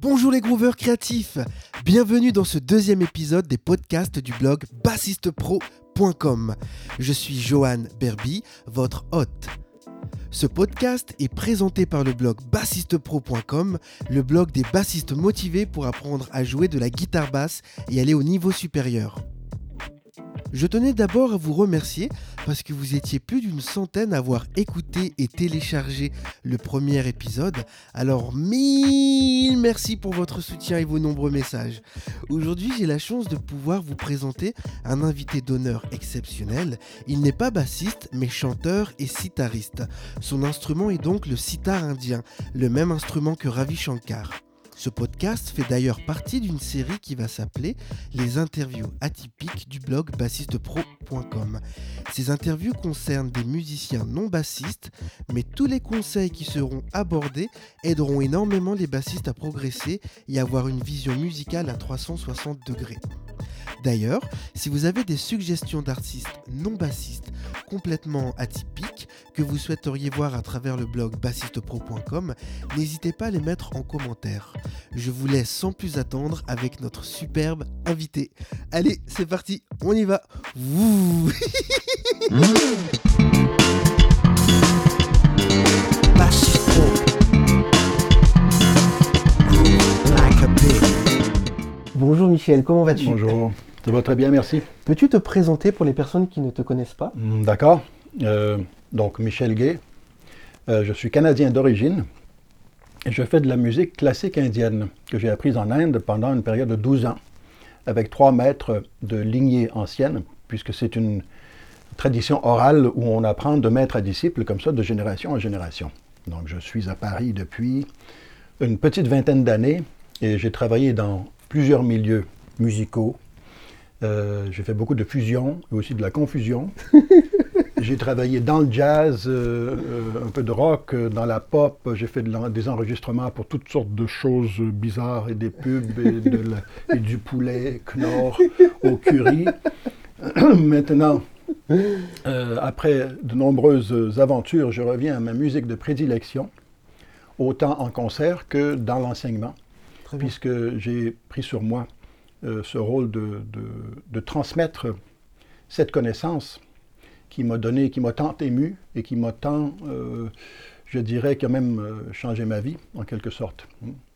Bonjour les grooveurs créatifs Bienvenue dans ce deuxième épisode des podcasts du blog bassistepro.com. Je suis Johan Berby, votre hôte. Ce podcast est présenté par le blog bassistepro.com, le blog des bassistes motivés pour apprendre à jouer de la guitare basse et aller au niveau supérieur. Je tenais d'abord à vous remercier parce que vous étiez plus d'une centaine à avoir écouté et téléchargé le premier épisode. Alors mille merci pour votre soutien et vos nombreux messages. Aujourd'hui j'ai la chance de pouvoir vous présenter un invité d'honneur exceptionnel. Il n'est pas bassiste mais chanteur et sitariste. Son instrument est donc le sitar indien, le même instrument que Ravi Shankar. Ce podcast fait d'ailleurs partie d'une série qui va s'appeler Les interviews atypiques du blog bassistepro.com. Ces interviews concernent des musiciens non bassistes, mais tous les conseils qui seront abordés aideront énormément les bassistes à progresser et avoir une vision musicale à 360 degrés. D'ailleurs, si vous avez des suggestions d'artistes non bassistes complètement atypiques que vous souhaiteriez voir à travers le blog bassistepro.com, n'hésitez pas à les mettre en commentaire. Je vous laisse sans plus attendre avec notre superbe invité. Allez, c'est parti, on y va. Bonjour Michel, comment vas-tu? Bonjour. Ça va très bien, merci. Peux-tu te présenter pour les personnes qui ne te connaissent pas? Hmm, D'accord. Euh, donc, Michel Gay. Euh, je suis canadien d'origine et je fais de la musique classique indienne que j'ai apprise en Inde pendant une période de 12 ans avec trois maîtres de lignée ancienne, puisque c'est une tradition orale où on apprend de maître à disciple comme ça de génération en génération. Donc, je suis à Paris depuis une petite vingtaine d'années et j'ai travaillé dans plusieurs milieux musicaux, euh, j'ai fait beaucoup de fusion et aussi de la confusion. j'ai travaillé dans le jazz, euh, euh, un peu de rock, dans la pop. J'ai fait des enregistrements pour toutes sortes de choses bizarres et des pubs et, du poulet Knorr au curry. Maintenant, après de nombreuses aventures, je reviens à ma musique de prédilection, autant en concert que dans l'enseignement, puisque j'ai pris sur moi euh, ce rôle de, de, transmettre cette connaissance qui m'a donné, qui m'a tant ému et qui m'a tant, euh, je dirais, quand même euh, changé ma vie, en quelque sorte.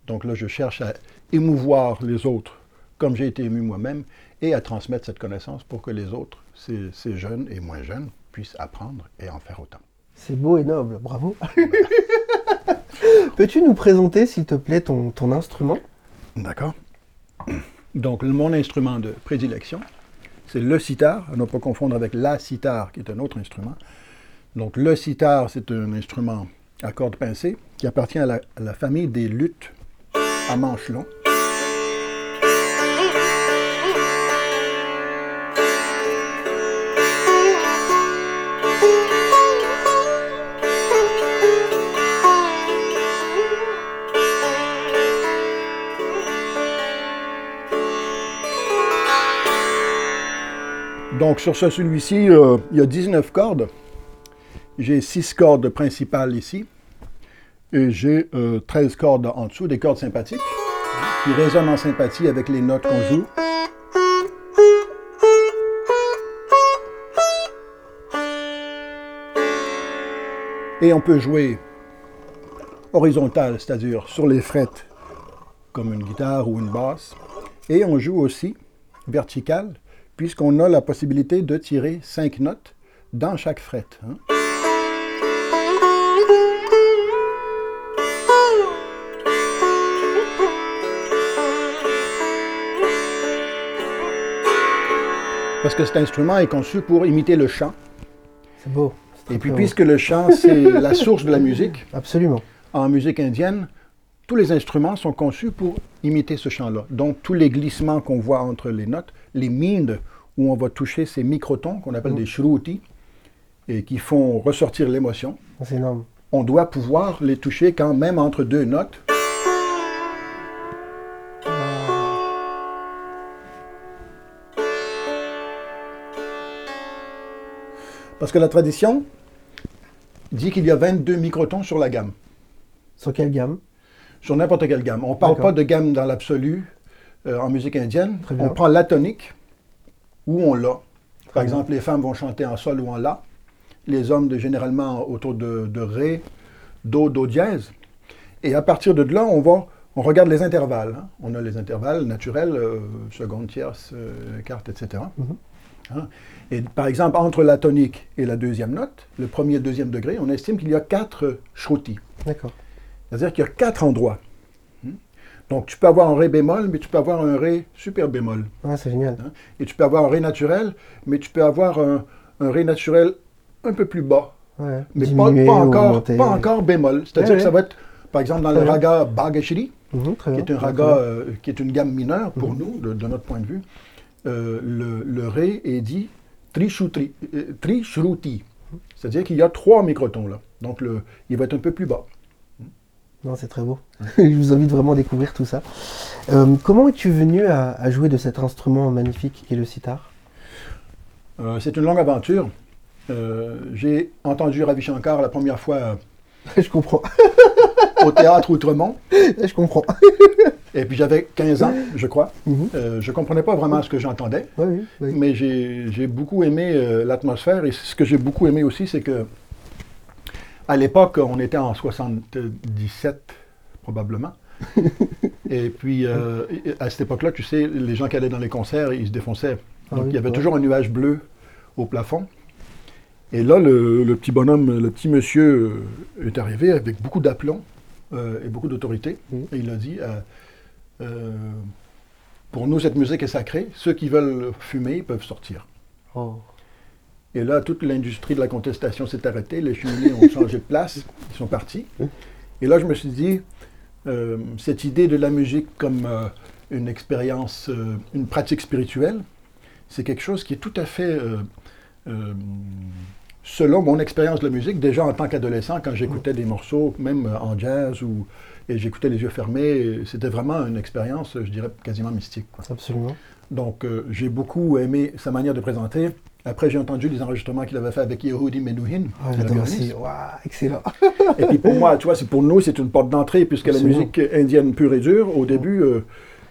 Donc là, je cherche à émouvoir les autres comme j'ai été ému moi-même et à transmettre cette connaissance pour que les autres, ces, ces, jeunes et moins jeunes, puissent apprendre et en faire autant. C'est beau et noble, bravo. Peux-tu nous présenter, s'il te plaît, ton, ton instrument? D'accord. Donc, mon instrument de prédilection, c'est le sitar, à ne pas confondre avec la sitar, qui est un autre instrument. Donc, le sitar, c'est un instrument à cordes pincées qui appartient à la, famille des luttes à manches longs. Donc sur ce, celui-ci, euh, il y a 19 cordes. J'ai 6 cordes principales ici. Et j'ai 13 euh, cordes en dessous, des cordes sympathiques, qui résonnent en sympathie avec les notes qu'on joue. Et on peut jouer horizontal, c'est-à-dire sur les frettes, comme une guitare ou une basse. Et on joue aussi vertical, puisqu'on a la possibilité de tirer cinq notes dans chaque fret. Hein. Parce que cet instrument est conçu pour imiter le chant. C'est beau. Et puis, puisque le chant, c'est la source de la musique. Absolument. En musique indienne, tous les instruments sont conçus pour imiter ce chant-là. Donc, tous les glissements qu'on voit entre les notes, les mindes où on va toucher ces microtons qu'on appelle mm. des shruti et qui font ressortir l'émotion. C'est énorme. On doit pouvoir les toucher quand même entre deux notes. Parce que la tradition dit qu'il y a 22 microtons sur la gamme. Sur quelle gamme? Sur n'importe quelle gamme. On ne parle pas de gamme dans l'absolu euh, en musique indienne. On prend la tonique ou on la. Par bien. exemple, les femmes vont chanter en sol ou en la. Les hommes, de, généralement, autour de, de ré, do, do dièse. Et à partir de là, on va, on regarde les intervalles. hein. On a les intervalles naturels, euh, seconde, tierce, euh, quarte, etc. Mhm. Hein. Et par exemple, entre la tonique et la deuxième note, le premier et le deuxième degré, on estime qu'il y a quatre shrutis. D'accord. C'est-à-dire qu'il y a quatre endroits. Hmm? Donc, tu peux avoir un ré bémol, mais tu peux avoir un ré super bémol. Ah, c'est génial. hein? Et tu peux avoir un ré naturel, mais tu peux avoir un, un ré naturel un peu plus bas. Ouais. Mais pas, encore, pas encore bémol. C'est-à-dire Ouais, que ça va être, par exemple, dans le raga Bhagashri, Mhm, qui est un raga, euh, qui est une gamme mineure pour Mhm. nous, de, de notre point de vue, euh, le, le ré est dit euh, trishruti. C'est-à-dire qu'il y a trois microtons là. Donc le, il va être un peu plus bas. Non, c'est très beau. Je vous invite vraiment à découvrir tout ça. Euh, comment es-tu venu à, à jouer de cet instrument magnifique qui est le sitar? Euh, c'est une longue aventure. Euh, J'ai entendu Ravi Shankar la première fois Je comprends. au théâtre Outremont, Je comprends. et puis j'avais 15 ans, je crois. Mhm. Je ne comprenais pas vraiment ce que j'entendais, Oui, oui, oui. mais j'ai beaucoup aimé l'atmosphère, et ce que j'ai beaucoup aimé aussi, c'est que à l'époque, on était en 77, probablement. et puis, euh, à cette époque-là, tu sais, les gens qui allaient dans les concerts, ils se défonçaient. Ah Donc, oui, il y avait ouais. toujours un nuage bleu au plafond. Et là, le, le petit bonhomme, le petit monsieur euh, est arrivé avec beaucoup d'aplomb euh, et beaucoup d'autorité. Et il a dit, pour nous, cette musique est sacrée. Ceux qui veulent fumer peuvent sortir. Oh. Et là, toute l'industrie de la contestation s'est arrêtée. Les cheminiers ont changé de place. Ils sont partis. Et là, je me suis dit, euh, cette idée de la musique comme euh, une expérience, euh, une pratique spirituelle, c'est quelque chose qui est tout à fait, selon mon expérience de la musique, déjà en tant qu'adolescent, quand j'écoutais des morceaux, même en jazz, ou, et j'écoutais les yeux fermés, c'était vraiment une expérience, je dirais, quasiment mystique. quoi. Absolument. Donc, j'ai beaucoup aimé sa manière de présenter. Après, j'ai entendu les enregistrements qu'il avait fait avec Yehudi Menuhin. Ah, violoniste. aussi. Waouh, excellent. Et puis pour moi, tu vois, c'est pour nous, c'est une porte d'entrée, puisque la musique indienne pure et dure, au début, euh,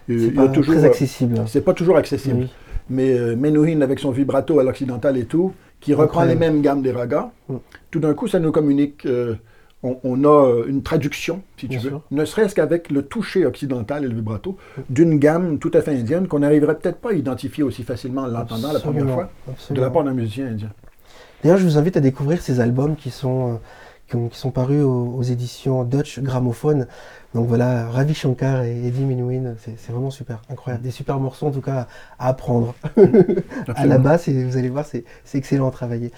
C'est il y pas toujours. très euh, accessible. c'est pas toujours accessible. Oui. Mais euh, Menuhin, avec son vibrato à l'occidental et tout, qui reprend Incroyable. les mêmes gammes des ragas, Mm. tout d'un coup, ça nous communique. euh, on, on a euh, une traduction, si tu Bien veux, sûr. ne serait-ce qu'avec le toucher occidental et le vibrato, d'une gamme tout à fait indienne qu'on n'arriverait peut-être pas à identifier aussi facilement en l'entendant la première Absolument, fois, de la part d'un musicien indien. D'ailleurs, je vous invite à découvrir ces albums qui sont, euh, qui, ont- qui sont parus aux, aux éditions Dutch Gramophone. Donc voilà, Ravi Shankar et Eddie Menuhin, c'est vraiment super, incroyable. Des super morceaux en tout cas à apprendre à la basse et vous allez voir, c'est excellent à travailler.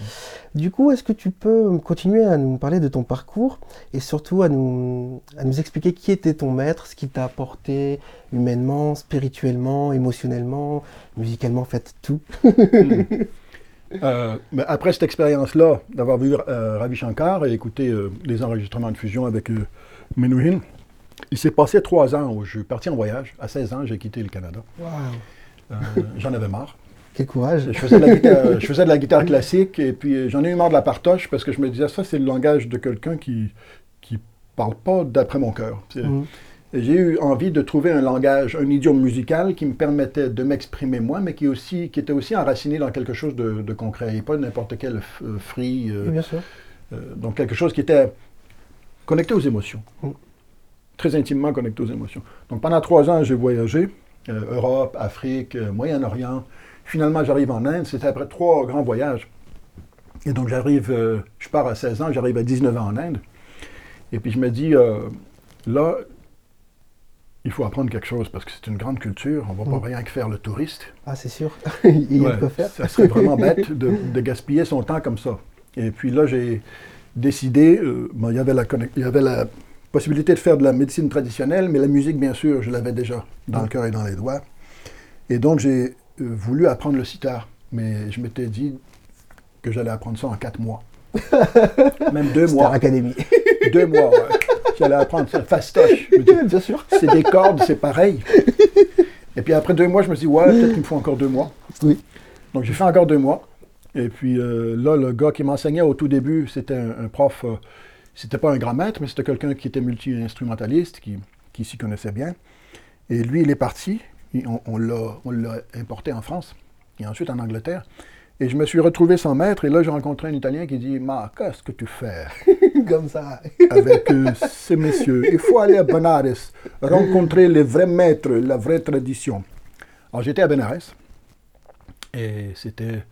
Du coup, est-ce que tu peux continuer à nous parler de ton parcours et surtout à nous, à nous expliquer qui était ton maître, ce qu'il t'a apporté humainement, spirituellement, émotionnellement, musicalement, faites tout. Euh, mais après cette expérience-là, d'avoir vu euh, Ravi Shankar et écouté euh, les enregistrements de fusion avec euh, Menuhin, il s'est passé trois ans où je suis parti en voyage. À 16 ans, j'ai quitté le Canada. Euh, j'en avais marre. quel courage. Je faisais, de la guitare, je faisais de la guitare classique et puis j'en ai eu marre de la partoche parce que je me disais, ça, c'est le langage de quelqu'un qui qui parle pas d'après mon cœur. Mhm. J'ai eu envie de trouver un langage, un idiome musical qui me permettait de m'exprimer moi, mais qui, aussi, qui était aussi enraciné dans quelque chose de, de concret et pas n'importe quel euh, free. euh, bien sûr. euh, donc quelque chose qui était connecté aux émotions. Mm. Très intimement connecté aux émotions. Donc pendant trois ans, j'ai voyagé, euh, Europe, Afrique, euh, Moyen-Orient. Finalement, j'arrive en Inde. C'était après trois grands voyages. Et donc j'arrive, je pars à 16 ans, j'arrive à 19 ans en Inde. Et puis je me dis, là, il faut apprendre quelque chose parce que c'est une grande culture. On ne va Mm. pas rien que faire le touriste. Ah, c'est sûr. Il y a Ouais, de quoi faire. Ça serait vraiment bête de, de gaspiller son temps comme ça. Et puis là, j'ai décidé, euh, bon, il, y avait la, conne- il y avait la possibilité de faire de la médecine traditionnelle, mais la musique, bien sûr, je l'avais déjà dans le cœur et dans les doigts. Et donc, j'ai euh, voulu apprendre le sitar, mais je m'étais dit que j'allais apprendre ça en quatre mois. Même deux Star mois. Academy. Deux mois, ouais. J'allais apprendre ça fastoche. Je me dis, bien sûr. c'est des cordes, c'est pareil. Et puis après deux mois, je me suis dit, ouais, peut-être qu'il me faut encore deux mois. Oui. Donc j'ai fait encore deux mois. Et puis euh, là, le gars qui m'enseignait au tout début, c'était un, un prof, euh, c'était pas un grand maître, mais c'était quelqu'un qui était multi-instrumentaliste, qui, qui s'y connaissait bien. Et lui, il est parti. On, on l'a importé en France et ensuite en Angleterre. Et je me suis retrouvé sans maître, et là, j'ai rencontré un Italien qui dit Ma, qu'est-ce que tu fais? Comme ça. avec euh, ces messieurs. Il faut aller à Benares, rencontrer les vrais maîtres, la vraie tradition. Alors, j'étais à Benares, et c'était.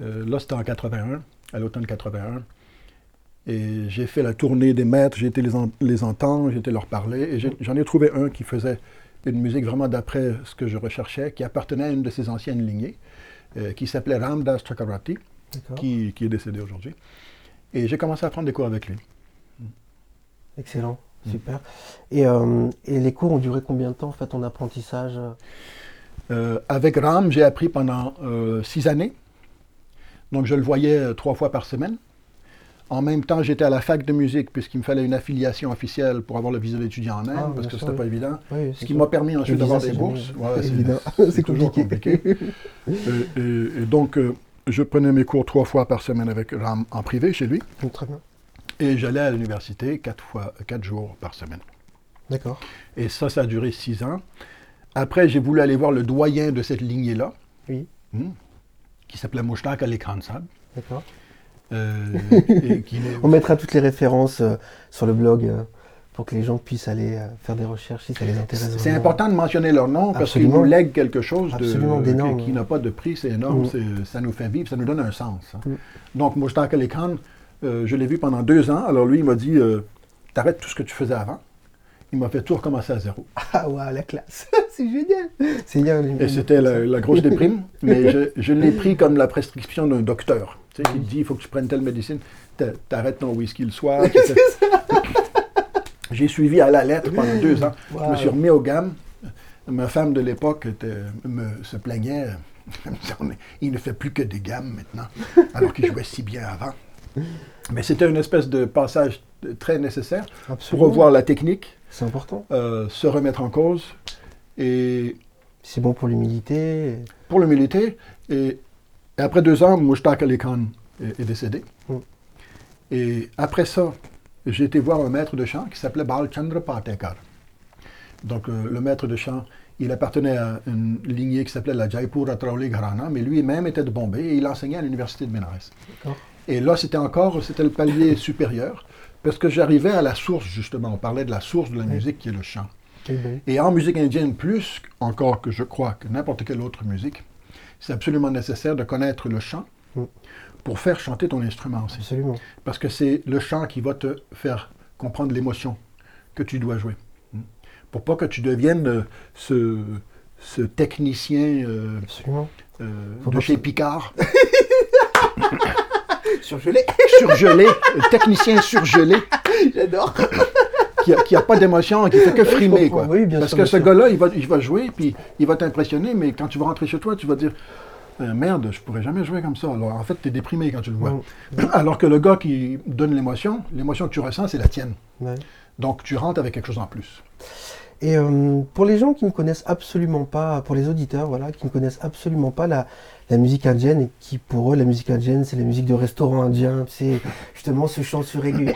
Euh, là, c'était en 81, à l'automne 81. Et j'ai fait la tournée des maîtres, j'ai été les, les entendre, j'ai été leur parler, et j'en ai, trouvé un qui faisait une musique vraiment d'après ce que je recherchais, qui appartenait à une de ces anciennes lignées. Euh, qui s'appelait Ramdas Chakravarti, qui, qui, est décédé aujourd'hui. Et j'ai commencé à prendre des cours avec lui. Excellent, mm. super. Et, euh, et, les cours ont duré combien de temps, en fait, ton apprentissage? Euh, Avec Ram, j'ai appris pendant six années. Donc, je le voyais trois fois par semaine. En même temps, j'étais à la fac de musique puisqu'il me fallait une affiliation officielle pour avoir le visa d'étudiant en Inde, ah, parce que c'était n'était pas évident. ce qui m'a permis ensuite d'avoir des bourses. c'est compliqué. et, donc, euh, je prenais mes cours trois fois par semaine avec Ram en privé chez lui. Très bien. Et j'allais à l'université quatre, fois, quatre jours par semaine. D'accord. Et ça, ça a duré six ans. Après, j'ai voulu aller voir le doyen de cette lignée-là. Oui. Hmm, qui s'appelait Mouchtak Ali Khansab. D'accord. Euh, On mettra toutes les références euh, sur le blog euh, pour que les gens puissent aller faire des recherches si ça les intéresse. C'est important de mentionner leur nom parce qu'ils nous lèguent quelque chose de, qui, n'a pas de prix, c'est énorme, mm. ça nous fait vivre, ça nous donne un sens. Hein. Mm. Donc, Moustaq Ali Khan, je l'ai vu pendant deux ans. Alors lui, il m'a dit T'arrêtes tout ce que tu faisais avant. Il m'a fait tout recommencer à zéro. Ah ouais, la classe C'est génial C'est Et c'était la, grosse déprime, mais je, je l'ai pris comme la prescription d'un docteur. Tu sais, qui te dit, il faut que tu prennes telle médecine, t'arrêtes ton whisky le soir. J'ai suivi à la lettre pendant deux ans. Je me suis remis aux gammes. Ma femme de l'époque se plaignait. il ne fait plus que des gammes maintenant, alors qu'il jouait si bien avant. Mais c'était une espèce de passage très nécessaire pour revoir la technique. C'est important. Euh, se remettre en cause. Et c'est bon pour l'humilité. Pour l'humilité. Et et après deux ans, Mushtaq Ali Khan est, décédé. Mm. Et après ça, j'ai été voir un maître de chant qui s'appelait Bal Chandra Patekar. Donc euh, le maître de chant, il appartenait à une lignée qui s'appelait la Jaipur Atrauli Gharana, mais lui-même était de Bombay et il enseignait à l'université de Benares. Et là, c'était encore, c'était le palier supérieur, parce que j'arrivais à la source, justement. On parlait de la source de la musique qui est le chant. Ben. Et en musique indienne, plus encore que je crois que n'importe quelle autre musique, c'est absolument nécessaire de connaître le chant mm. pour faire chanter ton instrument aussi. Absolument. Parce que c'est le chant qui va te faire comprendre l'émotion que tu dois jouer. Mm. Pour pas que tu deviennes euh, ce, ce technicien euh, euh, de chez Picard. surgelé. surgelé. technicien surgelé. J'adore qui n'a a pas d'émotion, qui fait que frimer. Quoi. Parce que ce gars-là, il va, il va jouer, puis il va t'impressionner, mais quand tu vas rentrer chez toi, tu vas dire euh, Merde, je pourrais jamais jouer comme ça. Alors en fait, tu es déprimé quand tu le vois. Alors que le gars qui donne l'émotion, l'émotion que tu ressens, c'est la tienne. Donc tu rentres avec quelque chose en plus. Et euh, pour les gens qui ne connaissent absolument pas, pour les auditeurs, voilà, qui ne connaissent absolument pas la, la musique indienne et qui pour eux la musique indienne c'est la musique de restaurant indien, c'est justement ce chant sur aigu.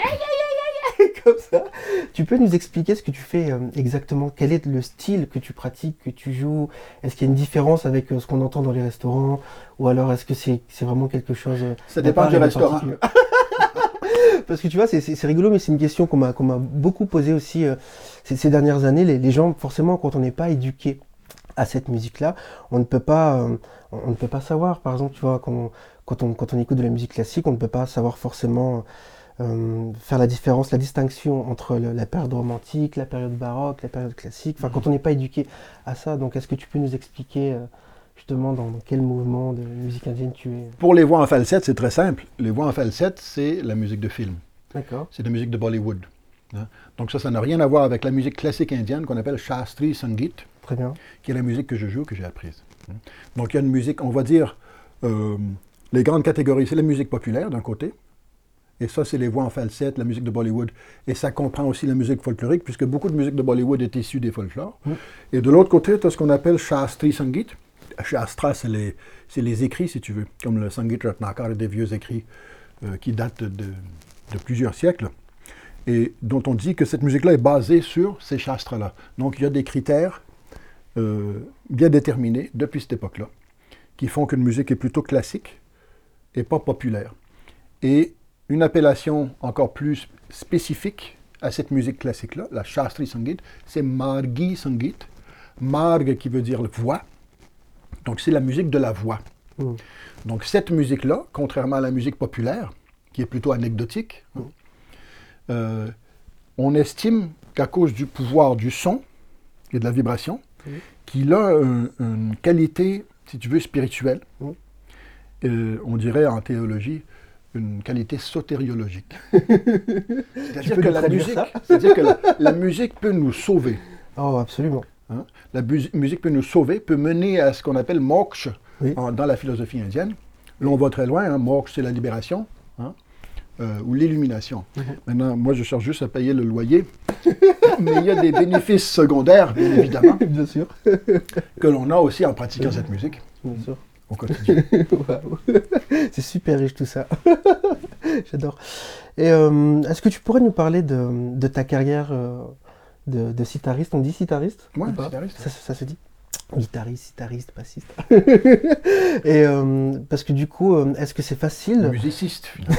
Comme ça. Tu peux nous expliquer ce que tu fais euh, exactement? Quel est le style que tu pratiques, que tu joues? Est-ce qu'il y a une différence avec euh, ce qu'on entend dans les restaurants? Ou alors est-ce que c'est vraiment quelque chose... Euh, ça dépend du restaurant. Parce que tu vois, c'est rigolo, mais c'est une question qu'on m'a beaucoup posée aussi ces, dernières années. Les, gens, forcément, quand on n'est pas éduqué à cette musique-là, on ne peut pas, on ne peut pas savoir. Par exemple, tu vois, quand, quand, on, quand on écoute de la musique classique, on ne peut pas savoir forcément euh, faire la différence, la distinction entre la période romantique, la période baroque, la période classique, enfin quand on n'est pas éduqué à ça. Donc est-ce que tu peux nous expliquer euh, justement dans, quel mouvement de musique indienne tu es? Pour les voix en falsette, c'est très simple. Les voix en falsette, c'est la musique de film. D'accord. C'est la musique de Bollywood. Hein. Donc ça, ça n'a rien à voir avec la musique classique indienne qu'on appelle Shastri Sangeet. Très bien. Qui est la musique que je joue, que j'ai apprise. Hein. Donc il y a une musique, on va dire, euh, les grandes catégories, c'est la musique populaire d'un côté, et ça, c'est les voix en falsette, la musique de Bollywood. Et ça comprend aussi la musique folklorique, puisque beaucoup de musique de Bollywood est issue des folklores. Mm. Et de l'autre côté, tu as ce qu'on appelle Shastri Sangeet. Shastra, c'est les, les, écrits, si tu veux, comme le Sangeet Ratnakar, des vieux écrits euh, qui datent de, de, plusieurs siècles. et dont on dit que cette musique-là est basée sur ces shastres-là. Donc il y a des critères euh, bien déterminés depuis cette époque-là, qui font qu'une musique est plutôt classique et pas populaire. Et une appellation encore plus spécifique à cette musique classique-là, la Shastri Sangit, c'est Margi Sangit. Marg qui veut dire voix. Donc c'est la musique de la voix. Mm. Donc cette musique-là, contrairement à la musique populaire, qui est plutôt anecdotique, hein, euh, on estime qu'à cause du pouvoir du son et de la vibration, Oui. qu'il a un- une qualité, si tu veux, spirituelle. Oui. Euh, on dirait en théologie une qualité sotériologique. C'est-à-dire que, la musique, que la, la musique peut nous sauver. Oh, absolument. hein? La musique peut nous sauver, peut mener à ce qu'on appelle moksha Oui. en- dans la philosophie indienne. Là, on va très loin. Hein. Moksha, c'est la libération hein, euh, ou l'illumination. Mhm. Maintenant, moi, je cherche juste à payer le loyer. Mais il y a des bénéfices secondaires, bien évidemment, Bien sûr. que l'on a aussi en pratiquant cette musique Bien sûr. C'est super riche tout ça. J'adore. Et euh, est-ce que tu pourrais nous parler de, de ta carrière euh, de, de sitariste On dit sitariste Ouais, sitariste. Ça, ça se dit? Guitariste, sitariste, bassiste. Et euh, parce que du coup, est-ce que c'est facile? Musiciste, finalement.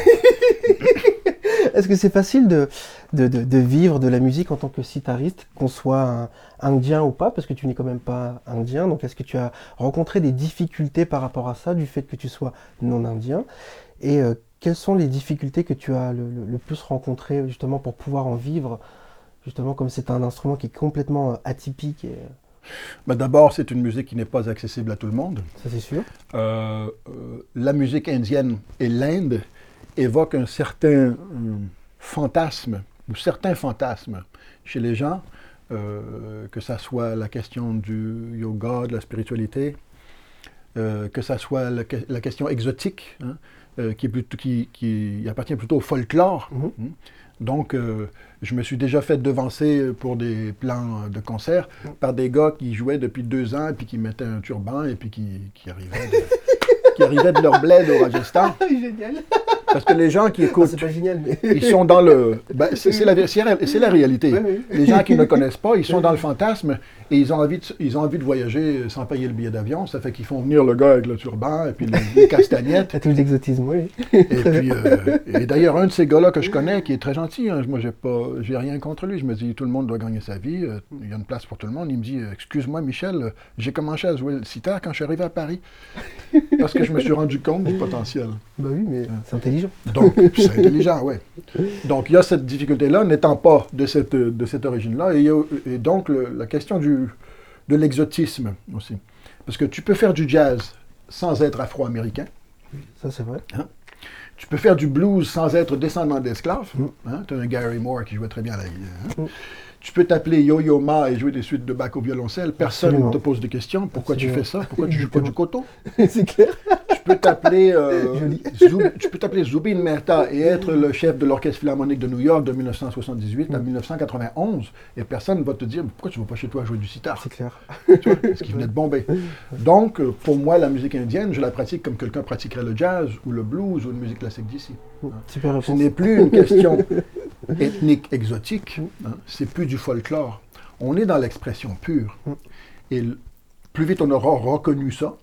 Est-ce que c'est facile de, de, de- de vivre de la musique en tant que sitariste, qu'on soit indien ou pas, parce que tu n'es quand même pas indien. Donc est-ce que tu as rencontré des difficultés par rapport à ça, du fait que tu sois non indien? Et euh, quelles sont les difficultés que tu as le, le- le plus rencontrées justement pour pouvoir en vivre, justement comme c'est un instrument qui est complètement euh, atypique, et, euh, Ben, D'abord, c'est une musique qui n'est pas accessible à tout le monde. ça c'est sûr. Euh, euh, la musique indienne et l'Inde évoquent un certain euh, fantasme, ou certains fantasmes chez les gens, euh, que ça soit la question du yoga, de la spiritualité, euh, que ça soit la, que- la question exotique, hein, euh, qui, est plutôt- qui- qui appartient plutôt au folklore. Mhm. hein. Donc, je me suis déjà fait devancer pour des plans de concert par des gars qui jouaient depuis deux ans, et puis qui mettaient un turban, et puis qui, qui arrivaient, de, qui arrivaient de leur bled au Rajasthan. Génial. Parce que les gens qui Ah, écoutent, c'est pas génial, mais. ils sont dans le... ben, c'est la, réalité. Oui, oui. Les gens qui ne connaissent pas, ils sont dans le fantasme et ils ont envie de, ils ont envie de voyager sans payer le billet d'avion. Ça fait qu'ils font venir le gars avec le turban et puis les, les castagnettes. Tout l'exotisme, oui. Et puis, euh, et d'ailleurs, un de ces gars-là que je connais, qui est très gentil, hein, moi, j'ai pas, j'ai rien contre lui. Je me dis, tout le monde doit gagner sa vie. euh, il y a une place pour tout le monde. Il me dit, euh, excuse-moi, Michel, j'ai commencé à jouer le sitar quand je suis arrivé à Paris. Parce que je me suis rendu compte du potentiel. Bah oui, mais c'est intelligent. Donc, c'est intelligent, oui. Donc, il y a cette difficulté-là, n'étant pas de cette, de cette origine-là. Et, donc, le- la question du, de l'exotisme aussi. Parce que tu peux faire du jazz sans être afro-américain. Ça c'est vrai. Tu peux faire du blues sans être descendant d'esclaves. Mm. Hein? Tu as un Gary Moore qui jouait très bien la hein? Mm. Tu peux t'appeler Yo-Yo Ma et jouer des suites de bac au violoncelle. Personne ne te pose de questions. Pourquoi tu fais ça? Pourquoi tu joues pas du coton? C'est clair. Tu peux t'appeler euh, tu peux t'appeler Zubin Mehta et être le chef de l'Orchestre Philharmonique de New York de 1978 à Mm. 1991 et personne ne va te dire pourquoi tu ne vas pas chez toi jouer du sitar? C'est clair. tu vois, parce qu'il venait de Bombay. Donc, euh, pour moi, la musique indienne, je la pratique comme quelqu'un pratiquerait le jazz ou le blues ou une musique classique d'ici. Super Ce n'est plus une question ethnique exotique, hein, c'est plus du folklore. On est dans l'expression pure. Mm. Et plus vite on aura reconnu ça,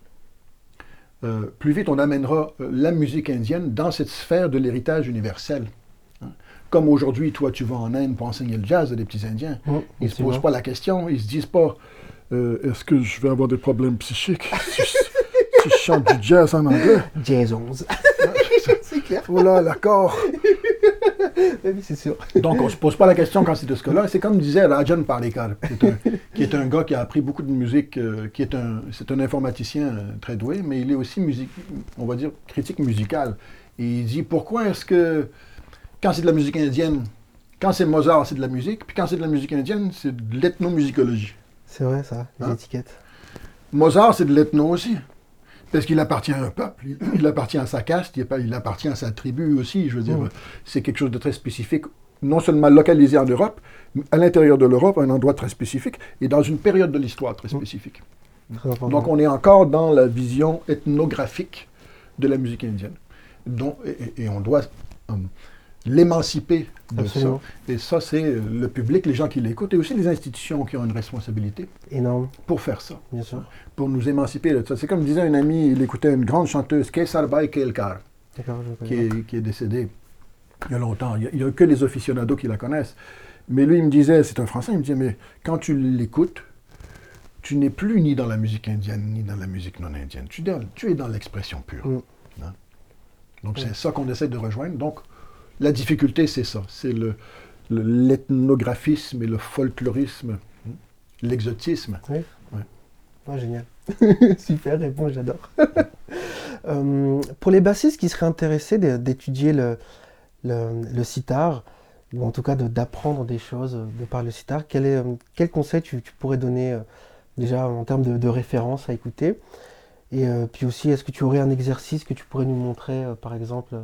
euh, plus vite on amènera euh, la musique indienne dans cette sphère de l'héritage universel. hein. Comme aujourd'hui, toi, tu vas en Inde pour enseigner le jazz à des petits Indiens. Mm, Ils ne se posent pas la question, ils se disent pas euh, est-ce que je vais avoir des problèmes psychiques si, je- si je chante du jazz en anglais? Jazz 11. c'est clair. Oh là, l'accord Oui, c'est sûr. Donc, on ne se pose pas la question quand c'est de ce cas-là. C'est comme disait Rajan Parikar, qui est, un, qui est un gars qui a appris beaucoup de musique, euh, qui est un, c'est un informaticien euh, très doué, mais il est aussi musique, on va dire, critique musicale. Et il dit pourquoi est-ce que, quand c'est de la musique indienne, quand c'est Mozart, c'est de la musique, puis quand c'est de la musique indienne, c'est de l'ethnomusicologie? C'est vrai ça, les Hein? étiquettes. Mozart, c'est de l'ethno aussi. Parce qu'il appartient à un peuple, il, appartient à sa caste, il, appartient à sa tribu aussi. Je veux dire, Mm. c'est quelque chose de très spécifique, non seulement localisé en Europe, mais à l'intérieur de l'Europe, un endroit très spécifique, et dans une période de l'histoire très spécifique. Très important. Donc on est encore dans la vision ethnographique de la musique indienne. Et, on doit euh, l'émanciper de Absolument. ça. Et ça, c'est le public, les gens qui l'écoutent, et aussi les institutions qui ont une responsabilité Énorme, pour faire ça, bien sûr. pour nous émanciper de ça. C'est comme disait un ami, il écoutait une grande chanteuse, Kesar Bay Kelkar, qui est, qui est décédée il y a longtemps. Il n'y a, que les aficionados qui la connaissent. Mais lui, il me disait, c'est un Français, il me disait, mais quand tu l'écoutes, tu n'es plus ni dans la musique indienne, ni dans la musique non indienne. Tu, es dans- tu es dans l'expression pure. Mm. Hein? Donc c'est ça qu'on essaie de rejoindre. Donc la difficulté, c'est ça. C'est le- le- l'ethnographisme et le folklorisme, hein, l'exotisme. Ah, génial. Super réponse, j'adore. Euh, pour les bassistes qui seraient intéressés d'é- d'étudier le, le, le sitar, ou en tout cas de- d'apprendre des choses de par le sitar, quel, est, quel conseil tu, tu pourrais donner euh, déjà en termes de, de référence à écouter? Et euh, puis aussi, est-ce que tu aurais un exercice que tu pourrais nous montrer, par exemple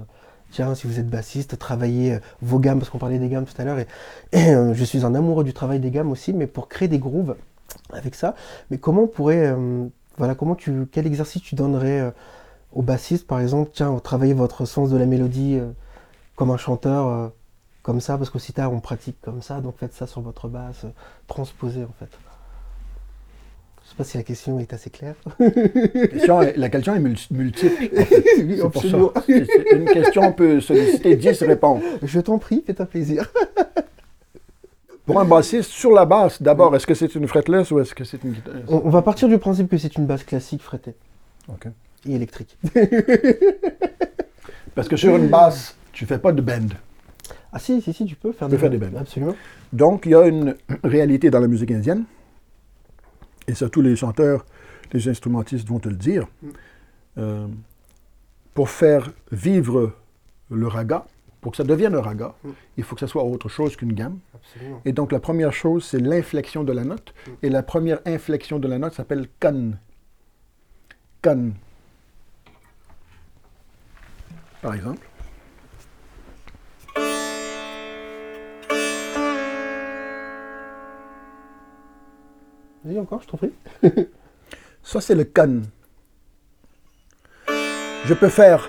Tiens, si vous êtes bassiste, travaillez euh, vos gammes, parce qu'on parlait des gammes tout à l'heure, et, euh, je suis un amoureux du travail des gammes aussi, mais pour créer des grooves avec ça, mais comment on pourrait, euh, voilà, comment tu, quel exercice tu donnerais au bassiste, par exemple, tiens, travaillez votre sens de la mélodie comme un chanteur, comme ça, parce qu'au sitar on pratique comme ça, donc faites ça sur votre basse, transposez en fait. Je sais pas si la question est assez claire. La question est, la question est mul- multiple. en fait. Oui, C'est pour ça. absolument. Une question peut solliciter 10 réponses. Je t'en prie, fais-toi plaisir. Pour un bassiste, sur la basse, d'abord, est-ce que c'est une fretless ou est-ce que c'est une guitare On, on va partir du principe que c'est une basse classique frettée Ok. et électrique. Parce que sur une basse, tu fais pas de bend. Ah si, si, si, tu peux faire peux des, faire des bends. Absolument. Donc, il y a une réalité dans la musique indienne, et ça, tous les chanteurs, les instrumentistes vont te le dire. Euh, pour faire vivre le raga, pour que ça devienne un raga, Mm. il faut que ça soit autre chose qu'une gamme. Absolument. Et donc, la première chose, c'est l'inflexion de la note. Et la première inflexion de la note s'appelle kan. Kan. Par exemple. Vas-y encore, je t'en prie. Ça, c'est le kan. Je peux faire.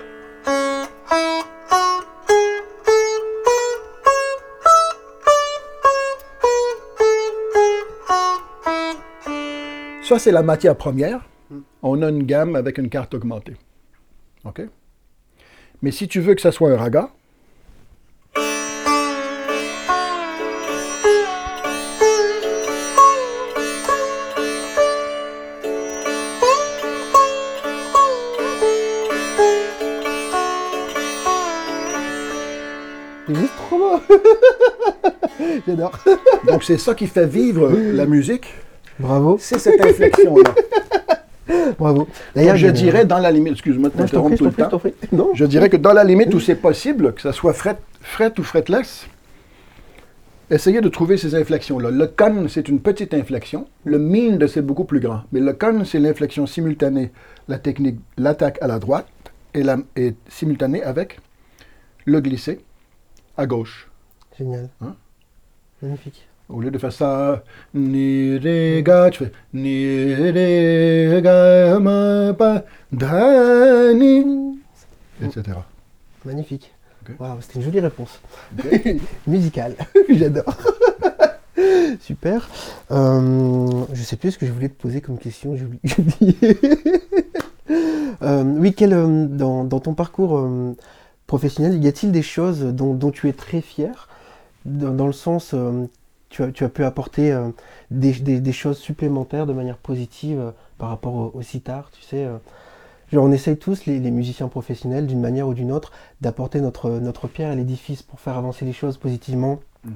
Ça, c'est la matière première. On a une gamme avec une carte augmentée. OK? Mais si tu veux que ça soit un raga, J'adore. donc c'est ça qui fait vivre la musique, Bravo, c'est cette inflexion-là. bravo. D'ailleurs, je dirais, dans la limite, excuse-moi de t'interrompre tout le temps. Non, je dirais que dans la limite où c'est possible, que ça soit fret, fret ou fretless, essayez de trouver ces inflexions-là. Le con, c'est une petite inflexion. Le mind, c'est beaucoup plus grand. Mais le con, c'est l'inflexion simultanée, la technique, l'attaque à la droite, la, et simultanée avec le glissé à gauche. Génial. Hein Magnifique. Au lieu de faire ça, ni ré ga, tu fais ni ré ga ma pa da ni, etc. Magnifique. Ok. Waouh, c'était une jolie réponse. Musicale. J'adore. Super. Euh, je sais plus ce que je voulais te poser comme question. J'ai oublié-. Euh, oui, quel, euh, dans, dans ton parcours euh, professionnel, y a-t-il des choses dont, dont tu es très fier? Dans, dans le sens, euh, tu, as, tu as pu apporter euh, des, des- des choses supplémentaires de manière positive euh, par rapport au, au sitar, tu sais genre, on essaye tous, les, les musiciens professionnels, d'une manière ou d'une autre, d'apporter notre, notre pierre à l'édifice pour faire avancer les choses positivement, Mm.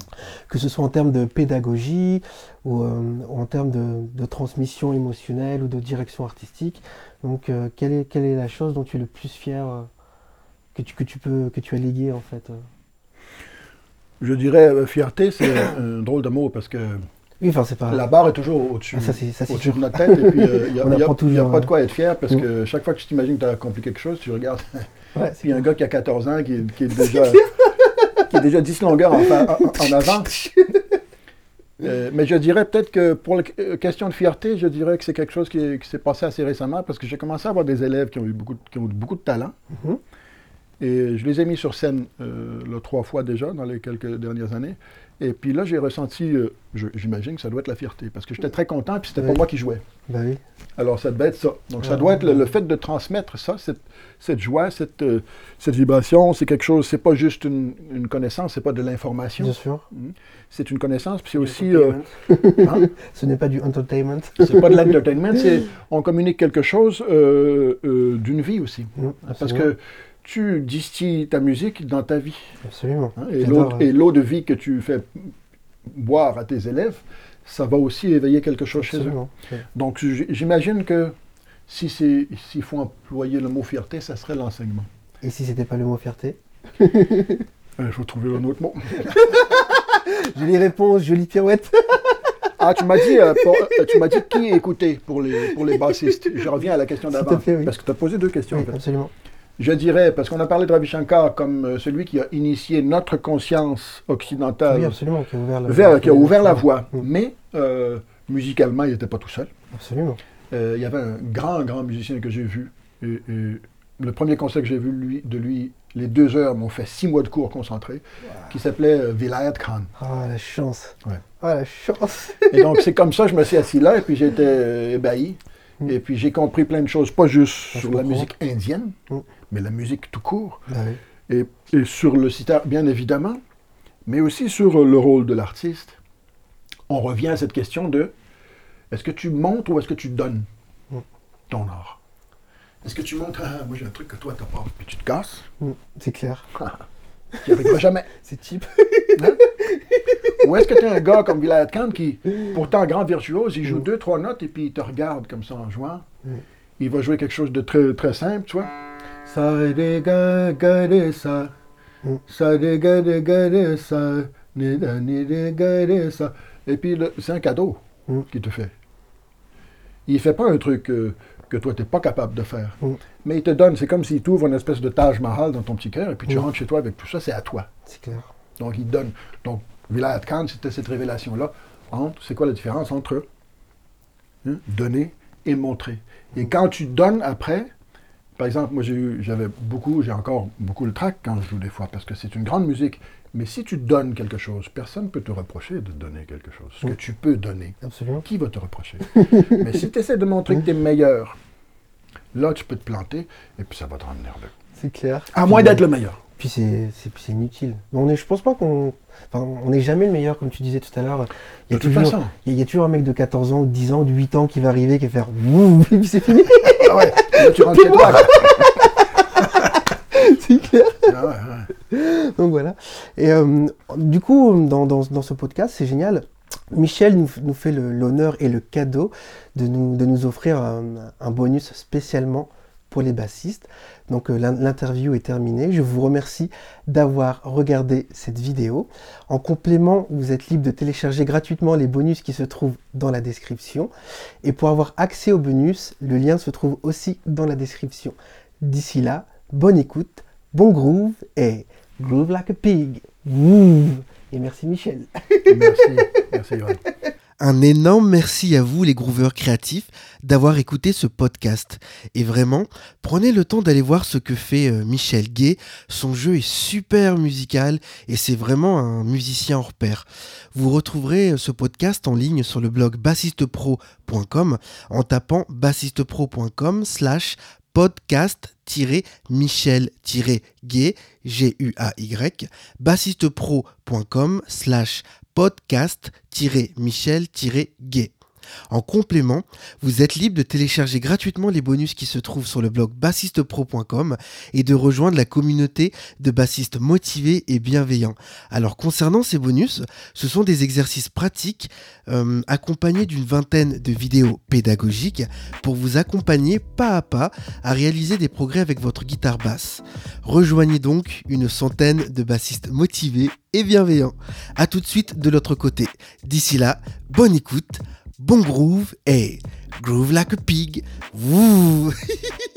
que ce soit en termes de pédagogie ou, euh, ou en termes de, de transmission émotionnelle ou de direction artistique. Donc, euh, quelle, est, quelle est la chose dont tu es le plus fier euh, que, tu, que, tu peux, que tu as légué en fait Je dirais euh, fierté, c'est un drôle de mot parce que Oui, enfin, c'est pas. la barre est toujours au-dessus Ah, ça, c'est- ça, c'est au-dessus sûr. de notre tête. Et puis, euh, il n'y a, On y a- apprend y a toujours, pas de hein. quoi être fier parce Mm. que chaque fois que tu t'imagines que tu as accompli quelque chose, tu regardes. Ouais, Puis il y a un gars qui a 14 ans qui, est- qui est déjà. qui est déjà 10 longueurs en, fa- en- en avant. Euh, mais je dirais peut-être que pour la euh, question de fierté, je dirais que c'est quelque chose qui, qui s'est passé assez récemment parce que j'ai commencé à avoir des élèves qui ont eu beaucoup, de- qui ont eu beaucoup de talent. Mhm. Et je les ai mis sur scène euh, là, trois fois déjà dans les quelques dernières années. Et puis là, j'ai ressenti, euh, j'imagine que ça doit être la fierté, parce que j'étais très content, puis c'était pas moi qui jouais. Oui. Alors ça devait être ça. Donc ça Ah. doit être le, le fait de transmettre ça, cette, cette joie, cette, euh, cette vibration, c'est quelque chose, c'est pas juste une, une connaissance, c'est pas de l'information, Bien sûr. c'est une connaissance, puis c'est aussi, euh, hein, Ce n'est pas du entertainment. c'est pas de l'entertainment, c'est on communique quelque chose euh, euh, d'une vie aussi. Non, Parce que tu distilles ta musique dans ta vie. Absolument. hein, et l'eau euh, de vie que tu fais boire à tes élèves, ça va aussi éveiller quelque chose chez eux. Ouais. Donc j'imagine que si c'est s'il faut employer le mot fierté, ça serait l'enseignement. Et si c'était pas le mot fierté? Il faut trouver un autre mot. Jolie réponse, jolie pirouette. Ah, tu m'as dit, euh, pour- euh, tu m'as dit qui écouter pour les, pour les bassistes. Je reviens à la question d'avant. oui. Parce que tu as posé deux questions. Oui, en fait. absolument. Je dirais, parce qu'on a parlé de Ravi Shankar comme euh, celui qui a initié notre conscience occidentale oui, absolument, qui a ouvert la, vers, qui a ouvert la voie. Mais euh, musicalement, il n'était pas tout seul. Absolument. Euh, il y avait un grand, grand musicien que j'ai vu. Et, et le premier concert que j'ai vu lui, de lui, les deux heures m'ont fait six mois de cours concentrés, qui s'appelait euh, Vilayat Khan. Ah, la chance. Ouais. Ah, la chance. Et donc, c'est comme ça, je me suis assis là, et puis j'étais ébahi. Mm. Et puis j'ai compris plein de choses, pas juste sur la comprends. musique indienne, Mm. Mais la musique tout court. Oui. Et, et sur le sitar, bien évidemment, mais aussi sur euh, le rôle de l'artiste. On revient à cette question de est-ce que tu montres ou est-ce que tu donnes Mm. ton art? Est-ce que tu montres, ah, moi j'ai un truc que toi t'as pas, puis tu te casses, Mm, C'est clair. qui arrivera jamais C'est cheap. Ou est-ce que tu es un gars comme Vilayat Khan qui, pourtant grand virtuose, il joue deux, trois notes et puis il te regarde comme ça en jouant. Mm. Il va jouer quelque chose de très, très simple, tu vois. Ça dé ga ga dé ça. Mm. Ça dé ga dé ga dé ça. Ni da ni dé ga dé ça. Et puis c'est un cadeau Mm. qu'il te fait. Il fait pas un truc euh, que toi tu n'es pas capable de faire. Mm. Mais il te donne, c'est comme s'il t'ouvre une espèce de Taj Mahal dans ton petit cœur et puis tu Mm. rentres chez toi avec tout ça, c'est à toi. C'est clair. Donc, il donne. Donc, Vilayat Khan, c'était cette révélation-là. entre- C'est quoi la différence entre hein, donner et montrer Et quand tu donnes après, par exemple, moi j'ai eu, j'avais beaucoup, j'ai encore beaucoup le trac quand je joue des fois, parce que c'est une grande musique. Mais si tu donnes quelque chose, personne ne peut te reprocher de donner quelque chose. Ce que tu peux donner, Absolument. qui va te reprocher? Mais si tu essaies de montrer que tu es meilleur, là tu peux te planter et puis ça va te rendre nerveux. C'est clair. À moins d'être le meilleur. Puis c'est inutile. On est, je pense pas qu'on. Enfin, on n'est jamais le meilleur, comme tu disais tout à l'heure. Il y, De a toute toujours, façon. il y a- toujours un mec de 14 ans, de 10 ans, de 8 ans qui va arriver, qui va faire Et puis c'est fini. Ah ouais, là, tu rentres chez toi. quoi. c'est clair. Ah ouais, ouais. Donc voilà. Et euh, du coup, dans, dans- dans ce podcast, c'est génial. Michel nous, nous fait l'honneur et le cadeau de nous, de nous offrir un, un bonus spécialement pour les bassistes. Donc euh, l'in- l'interview est terminée. Je vous remercie d'avoir regardé cette vidéo. En complément, vous êtes libre de télécharger gratuitement les bonus qui se trouvent dans la description. Et pour avoir accès aux bonus, le lien se trouve aussi dans la description. D'ici là, bonne écoute, bon groove et groove like a pig. Et merci Michel. Merci, merci Johan. Un énorme merci à vous les grooveurs créatifs d'avoir écouté ce podcast. Et vraiment, prenez le temps d'aller voir ce que fait euh, Michel Gay. Son jeu est super musical et c'est vraiment un musicien hors pair. Vous retrouverez euh, ce podcast en ligne sur le blog bassistepro.com en tapant bassistepro.com slash podcast-michel-gay, G-U-A-Y, bassistepro.com slash podcast-michel-gay. En complément, vous êtes libre de télécharger gratuitement les bonus qui se trouvent sur le blog bassistepro.com et de rejoindre la communauté de bassistes motivés et bienveillants. Alors concernant ces bonus, ce sont des exercices pratiques euh, accompagnés d'une vingtaine de vidéos pédagogiques pour vous accompagner pas à pas à réaliser des progrès avec votre guitare basse. Rejoignez donc une centaine de bassistes motivés et bienveillants. A tout de suite de l'autre côté. D'ici là, bonne écoute, bon groove et groove like a pig.